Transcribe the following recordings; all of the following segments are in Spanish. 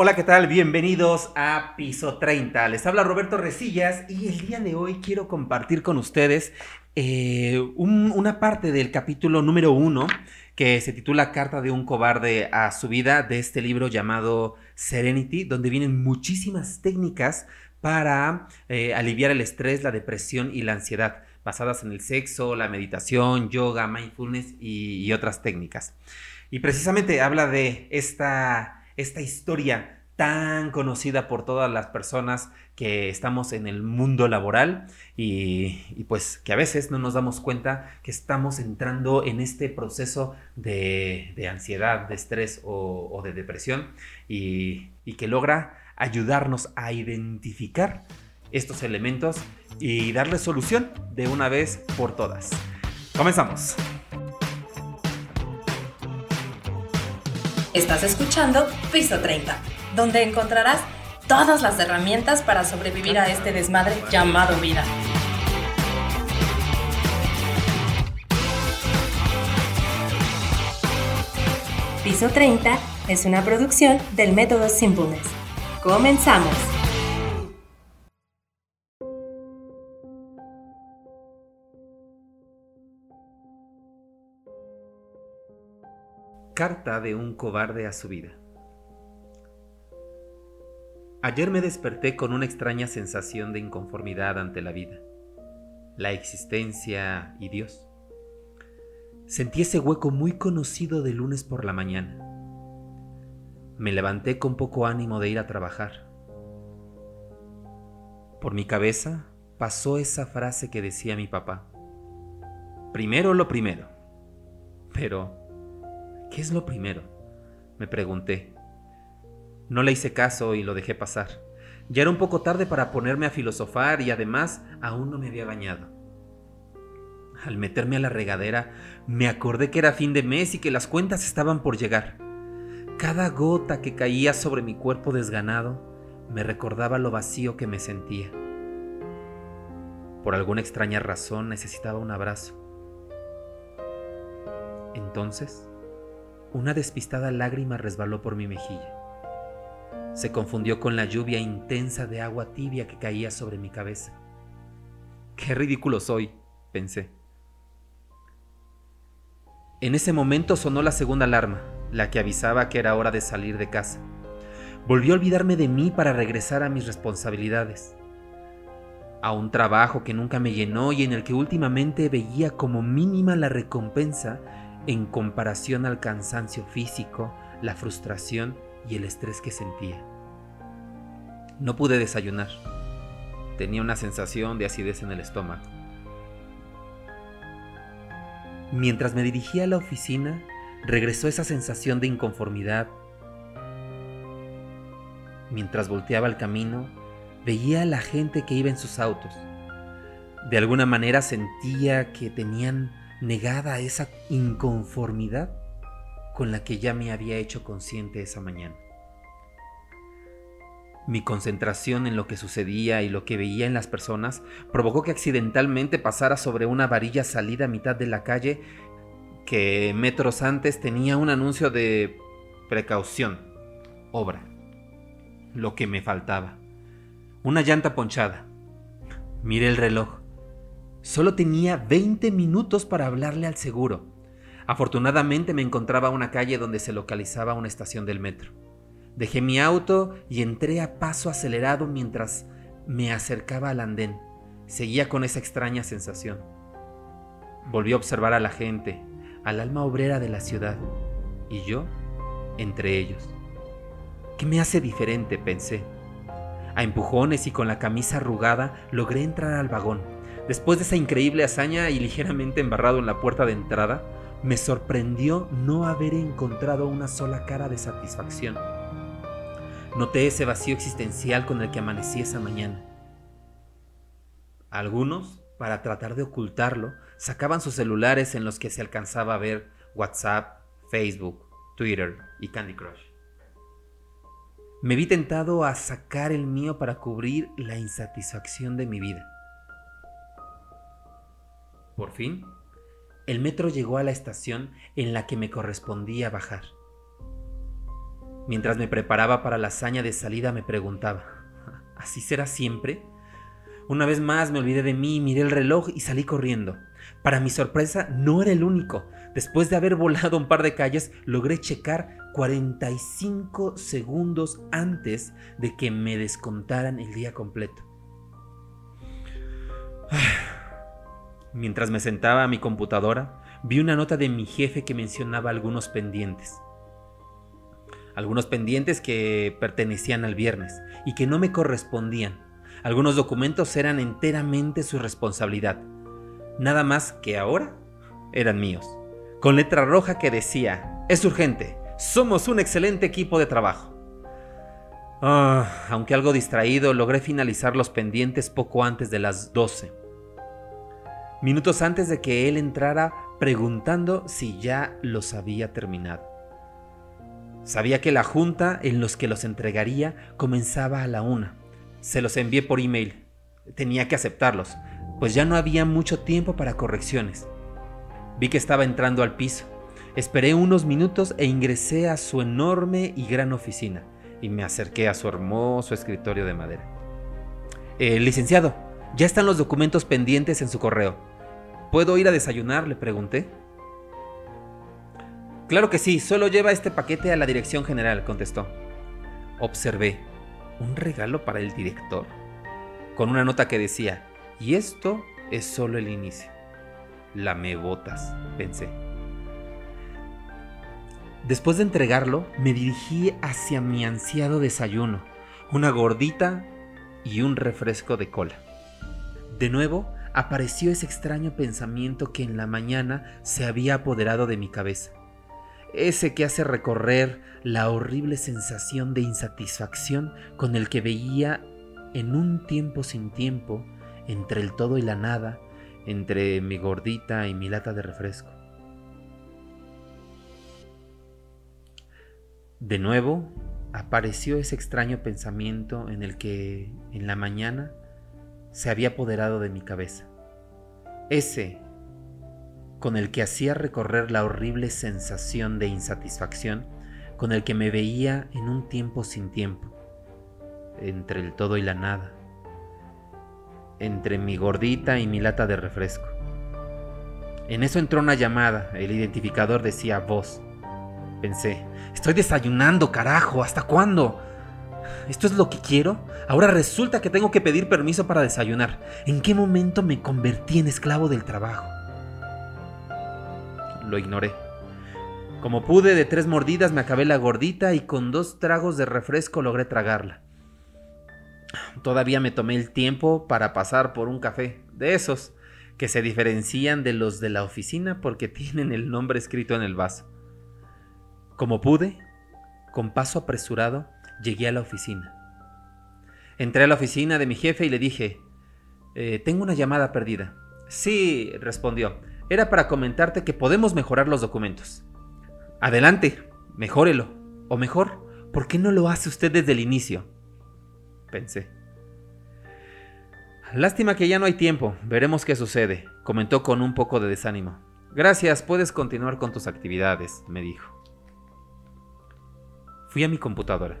Hola, ¿qué tal? Bienvenidos a Piso 30. Les habla Roberto Resillas y el día de hoy quiero compartir con ustedes eh, un- una parte del capítulo número uno que se titula Carta de un cobarde a su vida de este libro llamado Serenity, donde vienen muchísimas técnicas para eh, aliviar el estrés, la depresión y la ansiedad, basadas en el sexo, la meditación, yoga, mindfulness y, y otras técnicas. Y precisamente habla de esta esta historia tan conocida por todas las personas que estamos en el mundo laboral y, pues que a veces no nos damos cuenta que estamos entrando en este proceso de, ansiedad, de estrés o, de depresión y que logra ayudarnos a identificar estos elementos y darle solución de una vez por todas. Comenzamos. Estás escuchando Piso 30, donde encontrarás todas las herramientas para sobrevivir a este desmadre llamado vida. Piso 30 es una producción del método Simpleness. Comenzamos. Carta de un cobarde a su vida. Ayer me desperté con una extraña sensación de inconformidad ante la vida, la existencia y Dios. Sentí ese hueco muy conocido de lunes por la mañana. Me levanté con poco ánimo de ir a trabajar. Por mi cabeza pasó esa frase que decía mi papá. Primero lo primero. Pero, ¿Qué es lo primero? Me pregunté. No le hice caso y lo dejé pasar. Ya era un poco tarde para ponerme a filosofar y además aún no me había bañado. Al meterme a la regadera, me acordé que era fin de mes y que las cuentas estaban por llegar. Cada gota que caía sobre mi cuerpo desganado me recordaba lo vacío que me sentía. Por alguna extraña razón necesitaba un abrazo. Entonces, una despistada lágrima resbaló por mi mejilla. Se confundió con la lluvia intensa de agua tibia que caía sobre mi cabeza. Qué ridículo soy, pensé. En ese momento sonó la segunda alarma, la que avisaba que era hora de salir de casa. Volví a olvidarme de mí para regresar a mis responsabilidades. A un trabajo que nunca me llenó y en el que últimamente veía como mínima la recompensa en comparación al cansancio físico, la frustración y el estrés que sentía. No pude desayunar. Tenía una sensación de acidez en el estómago. Mientras me dirigía a la oficina, regresó esa sensación de inconformidad. Mientras volteaba el camino, veía a la gente que iba en sus autos. De alguna manera sentía que tenían negada esa inconformidad con la que ya me había hecho consciente esa mañana. Mi concentración en lo que sucedía y lo que veía en las personas provocó que accidentalmente pasara sobre una varilla salida a mitad de la calle que metros antes tenía un anuncio de precaución, obra, lo que me faltaba. Una llanta ponchada. Miré el reloj. Solo tenía 20 minutos para hablarle al seguro. Afortunadamente me encontraba una calle donde se localizaba una estación del metro. Dejé mi auto y entré a paso acelerado mientras me acercaba al andén. Seguía con esa extraña sensación. Volví a observar a la gente, al alma obrera de la ciudad, y yo entre ellos. ¿Qué me hace diferente? pensé. A empujones y con la camisa arrugada logré entrar al vagón. Después de esa increíble hazaña y ligeramente embarrado en la puerta de entrada, me sorprendió no haber encontrado una sola cara de satisfacción. Noté ese vacío existencial con el que amanecí esa mañana. Algunos, para tratar de ocultarlo, sacaban sus celulares en los que se alcanzaba a ver WhatsApp, Facebook, Twitter y Candy Crush. Me vi tentado a sacar el mío para cubrir la insatisfacción de mi vida. Por fin, el metro llegó a la estación en la que me correspondía bajar. Mientras me preparaba para la hazaña de salida me preguntaba, ¿así será siempre? Una vez más me olvidé de mí, miré el reloj y salí corriendo. Para mi sorpresa, no era el único. Después de haber volado un par de calles, logré checar 45 segundos antes de que me descontaran el día completo. Mientras me sentaba a mi computadora, vi una nota de mi jefe que mencionaba algunos pendientes. Algunos pendientes que pertenecían al viernes y que no me correspondían. Algunos documentos eran enteramente su responsabilidad. Nada más que ahora eran míos. Con letra roja que decía, es urgente, somos un excelente equipo de trabajo. Ah, aunque algo distraído, logré finalizar los pendientes poco antes de las 12. Minutos antes de que él entrara preguntando si ya los había terminado. Sabía que la junta en los que los entregaría comenzaba a la una. Se los envié por email. Tenía que aceptarlos, pues ya no había mucho tiempo para correcciones. Vi que estaba entrando al piso. Esperé unos minutos e ingresé a su enorme y gran oficina y me acerqué a su hermoso escritorio de madera. Eh, licenciado, ya están los documentos pendientes en su correo. ¿Puedo ir a desayunar? le pregunté. Claro que sí, solo lleva este paquete a la dirección general, contestó. Observé un regalo para el director, con una nota que decía, y esto es solo el inicio. La me botas, pensé. Después de entregarlo, me dirigí hacia mi ansiado desayuno, una gordita y un refresco de cola. De nuevo, apareció ese extraño pensamiento que en la mañana se había apoderado de mi cabeza. Ese que hace recorrer la horrible sensación de insatisfacción con el que veía en un tiempo sin tiempo, entre el todo y la nada, entre mi gordita y mi lata de refresco. De nuevo apareció ese extraño pensamiento en el que en la mañana se había apoderado de mi cabeza. Ese con el que hacía recorrer la horrible sensación de insatisfacción con el que me veía en un tiempo sin tiempo, entre el todo y la nada, entre mi gordita y mi lata de refresco. En eso entró una llamada, el identificador decía voz. Pensé, estoy desayunando, carajo, ¿hasta cuándo? ¿Esto es lo que quiero? Ahora resulta que tengo que pedir permiso para desayunar. ¿En qué momento me convertí en esclavo del trabajo? Lo ignoré. Como pude, de tres mordidas me acabé la gordita y con dos tragos de refresco logré tragarla. Todavía me tomé el tiempo para pasar por un café, de esos, que se diferencian de los de la oficina porque tienen el nombre escrito en el vaso. Como pude, con paso apresurado, llegué a la oficina. Entré a la oficina de mi jefe y le dije, eh, tengo una llamada perdida. Sí, respondió, era para comentarte que podemos mejorar los documentos. Adelante, mejórelo. O mejor, ¿por qué no lo hace usted desde el inicio? Pensé. Lástima que ya no hay tiempo, veremos qué sucede, comentó con un poco de desánimo. Gracias, puedes continuar con tus actividades, me dijo. Fui a mi computadora.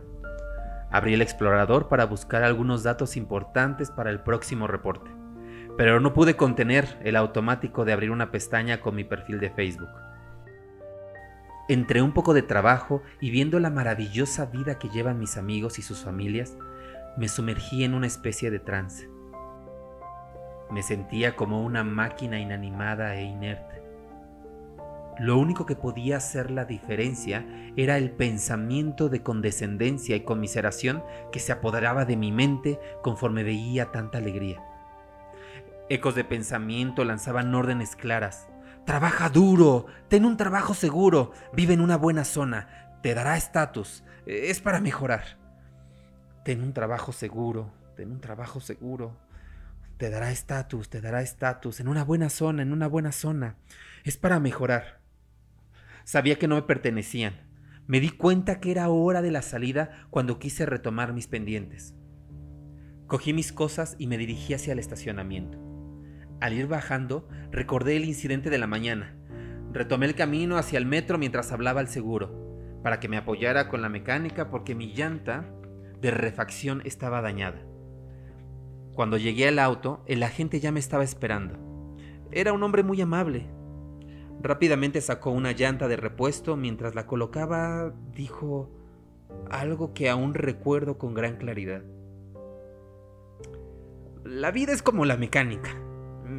Abrí el explorador para buscar algunos datos importantes para el próximo reporte, pero no pude contener el automático de abrir una pestaña con mi perfil de Facebook. Entre un poco de trabajo y viendo la maravillosa vida que llevan mis amigos y sus familias, me sumergí en una especie de trance. Me sentía como una máquina inanimada e inerte. Lo único que podía hacer la diferencia era el pensamiento de condescendencia y conmiseración que se apoderaba de mi mente conforme veía tanta alegría. Ecos de pensamiento lanzaban órdenes claras. Trabaja duro, ten un trabajo seguro, vive en una buena zona, te dará estatus, es para mejorar. Ten un trabajo seguro, ten un trabajo seguro, te dará estatus, te dará estatus, en una buena zona, en una buena zona, es para mejorar. Sabía que no me pertenecían. Me di cuenta que era hora de la salida cuando quise retomar mis pendientes. Cogí mis cosas y me dirigí hacia el estacionamiento. Al ir bajando, recordé el incidente de la mañana. Retomé el camino hacia el metro mientras hablaba al seguro. para que me apoyara con la mecánica porque mi llanta de refacción estaba dañada. Cuando llegué al auto, el agente ya me estaba esperando. Era un hombre muy amable. Rápidamente sacó una llanta de repuesto mientras la colocaba, dijo algo que aún recuerdo con gran claridad. La vida es como la mecánica.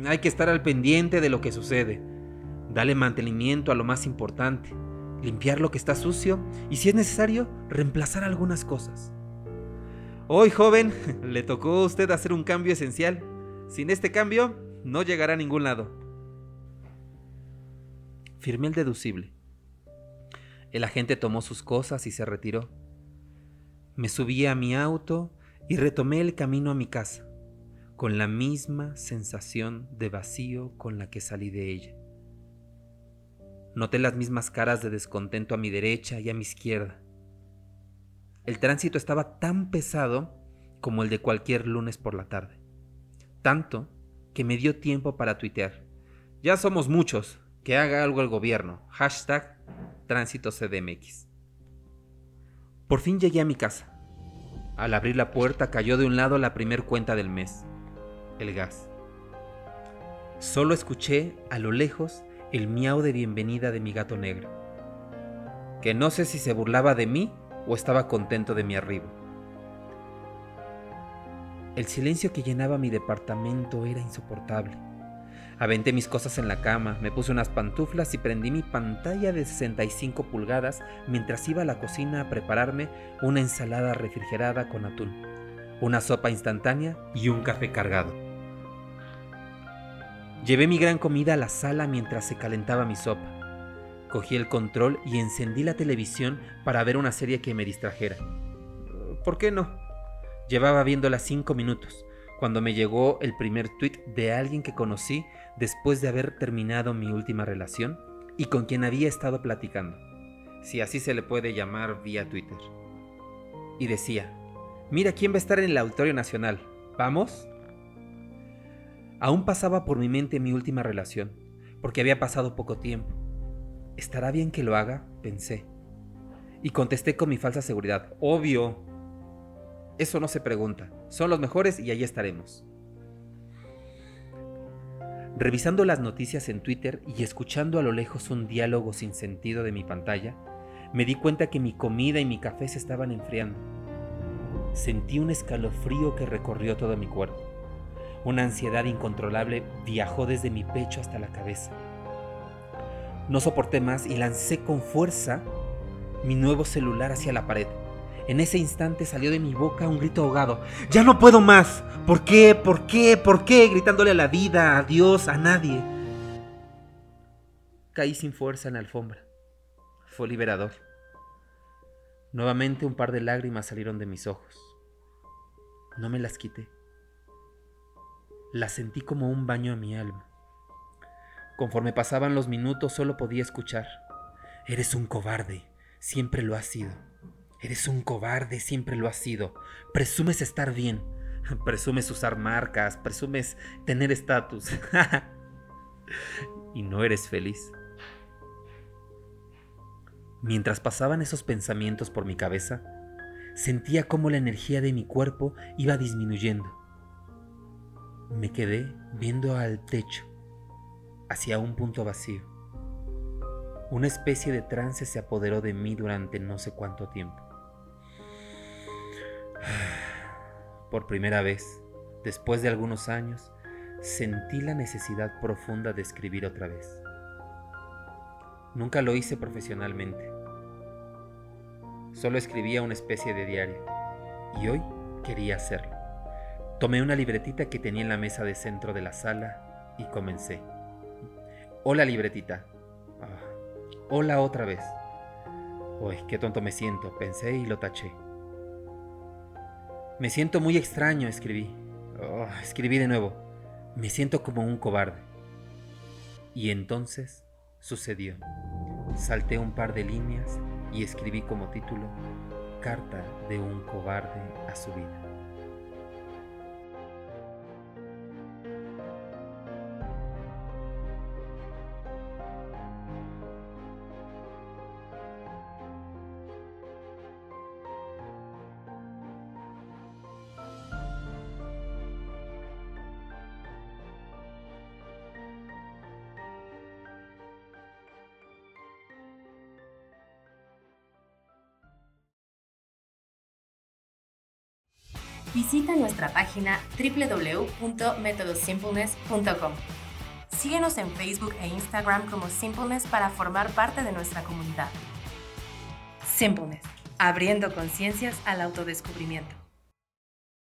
Hay que estar al pendiente de lo que sucede. Dale mantenimiento a lo más importante, limpiar lo que está sucio y si es necesario, reemplazar algunas cosas. Hoy, joven, le tocó a usted hacer un cambio esencial. Sin este cambio, no llegará a ningún lado. Firmé el deducible. El agente tomó sus cosas y se retiró. Me subí a mi auto y retomé el camino a mi casa, con la misma sensación de vacío con la que salí de ella. Noté las mismas caras de descontento a mi derecha y a mi izquierda. El tránsito estaba tan pesado como el de cualquier lunes por la tarde. Tanto que me dio tiempo para tuitear. Ya somos muchos, que haga algo el gobierno. Hashtag tránsito CDMX. Por fin llegué a mi casa. Al abrir la puerta cayó de un lado la primer cuenta del mes, el gas. Solo escuché a lo lejos el miau de bienvenida de mi gato negro, que no sé si se burlaba de mí o estaba contento de mi arribo. El silencio que llenaba mi departamento era insoportable. Aventé mis cosas en la cama, me puse unas pantuflas y prendí mi pantalla de 65 pulgadas mientras iba a la cocina a prepararme una ensalada refrigerada con atún, una sopa instantánea y un café cargado. Llevé mi gran comida a la sala mientras se calentaba mi sopa. Cogí el control y encendí la televisión para ver una serie que me distrajera. ¿Por qué no? Llevaba viéndola cinco minutos cuando me llegó el primer tweet de alguien que conocí después de haber terminado mi última relación y con quien había estado platicando, si así se le puede llamar vía Twitter. Y decía, mira quién va a estar en el Auditorio Nacional, ¿vamos? Aún pasaba por mi mente mi última relación, porque había pasado poco tiempo. ¿Estará bien que lo haga? pensé. Y contesté con mi falsa seguridad, obvio. Eso no se pregunta, son los mejores y ahí estaremos. Revisando las noticias en Twitter y escuchando a lo lejos un diálogo sin sentido de mi pantalla, me di cuenta que mi comida y mi café se estaban enfriando. Sentí un escalofrío que recorrió todo mi cuerpo. Una ansiedad incontrolable viajó desde mi pecho hasta la cabeza. No soporté más y lancé con fuerza mi nuevo celular hacia la pared. En ese instante salió de mi boca un grito ahogado. ¡Ya no puedo más! ¿Por qué? ¿Por qué? ¿Por qué? Gritándole a la vida, a Dios, a nadie. Caí sin fuerza en la alfombra. Fue liberador. Nuevamente un par de lágrimas salieron de mis ojos. No me las quité. Las sentí como un baño a mi alma. Conforme pasaban los minutos solo podía escuchar. Eres un cobarde, siempre lo has sido. Eres un cobarde, siempre lo has sido. Presumes estar bien. Presumes usar marcas, presumes tener estatus. y no eres feliz. Mientras pasaban esos pensamientos por mi cabeza, sentía cómo la energía de mi cuerpo iba disminuyendo. Me quedé viendo al techo, hacia un punto vacío. Una especie de trance se apoderó de mí durante no sé cuánto tiempo. Por primera vez, después de algunos años, sentí la necesidad profunda de escribir otra vez. Nunca lo hice profesionalmente. Solo escribía una especie de diario. Y hoy quería hacerlo. Tomé una libretita que tenía en la mesa de centro de la sala y comencé. Hola libretita. Ah, hola otra vez. Uy, qué tonto me siento, pensé y lo taché. Me siento muy extraño, escribí. Oh, escribí de nuevo. Me siento como un cobarde. Y entonces sucedió. Salté un par de líneas y escribí como título Carta de un cobarde a su vida. Visita nuestra página www.metodosimpleness.com. Síguenos en Facebook e Instagram como Simpleness para formar parte de nuestra comunidad. Simpleness, abriendo conciencias al autodescubrimiento.